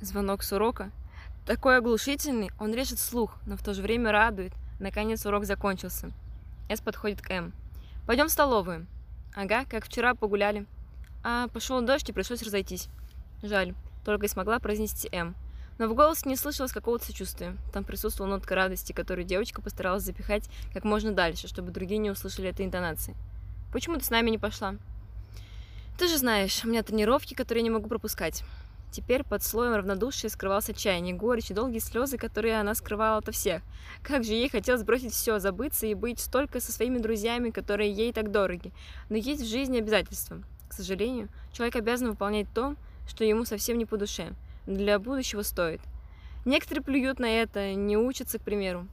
Звонок с урока. Такой оглушительный, он режет слух, но в то же время радует. Наконец урок закончился. С подходит к М. Пойдем в столовую. Ага, как вчера погуляли. А, пошел дождь и пришлось разойтись. Жаль, только и смогла произнести М. Но в голосе не слышалось какого-то сочувствия. Там присутствовала нотка радости, которую девочка постаралась запихать как можно дальше, чтобы другие не услышали этой интонации. «Почему ты с нами не пошла?» «Ты же знаешь, у меня тренировки, которые я не могу пропускать». Теперь под слоем равнодушия скрывался отчаяние, горечь и долгие слезы, которые она скрывала ото всех. Как же ей хотелось бросить все, забыться и быть столько со своими друзьями, которые ей так дороги. Но есть в жизни обязательства. К сожалению, человек обязан выполнять то, что ему совсем не по душе. Для будущего стоит. Некоторые плюют на это, не учатся, к примеру.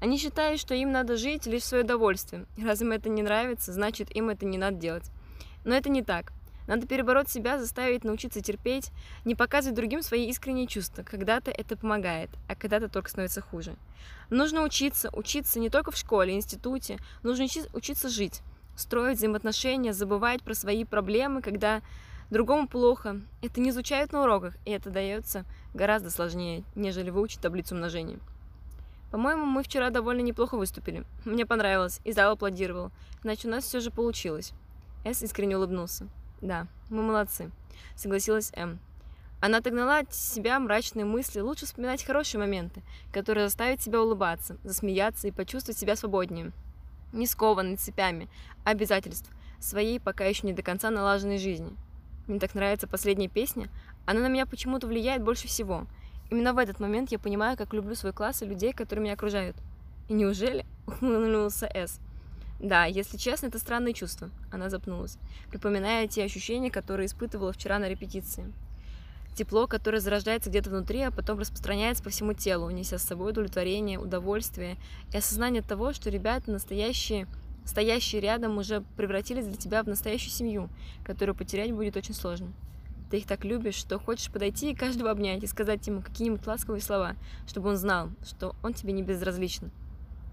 Они считают, что им надо жить лишь в свое удовольствие. Раз им это не нравится, значит им это не надо делать. Но это не так. Надо перебороть себя, заставить научиться терпеть, не показывать другим свои искренние чувства. Когда-то это помогает, а когда-то только становится хуже. Нужно учиться, учиться не только в школе, институте, нужно учиться жить, строить взаимоотношения, забывать про свои проблемы, когда другому плохо. Это не изучают на уроках, и это дается гораздо сложнее, нежели выучить таблицу умножения. По-моему, мы вчера довольно неплохо выступили. Мне понравилось, и зал аплодировал. Значит, у нас все же получилось. С искренне улыбнулся. Да, мы молодцы, согласилась М. Она отогнала от себя мрачные мысли, лучше вспоминать хорошие моменты, которые заставят себя улыбаться, засмеяться и почувствовать себя свободнее. Не скованной цепями обязательств своей пока еще не до конца налаженной жизни. Мне так нравится последняя песня, она на меня почему-то влияет больше всего. Именно в этот момент я понимаю, как люблю свой класс и людей, которые меня окружают. И неужели? Ухмыльнулся С. Да, если честно, это странное чувство. Она запнулась, припоминая те ощущения, которые испытывала вчера на репетиции. Тепло, которое зарождается где-то внутри, а потом распространяется по всему телу, неся с собой удовлетворение, удовольствие и осознание того, что ребята настоящие, стоящие рядом, уже превратились для тебя в настоящую семью, которую потерять будет очень сложно. Ты их так любишь, что хочешь подойти и каждого обнять и сказать ему какие-нибудь ласковые слова, чтобы он знал, что он тебе не безразличен.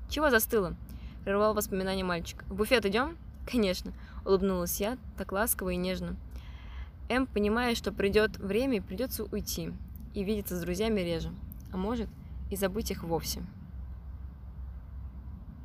Чего застыло? Прервал воспоминания мальчик. «В буфет идем?» «Конечно», — улыбнулась я, так ласково и нежно. М, понимая, что придет время придется уйти, и видеться с друзьями реже, а может и забыть их вовсе.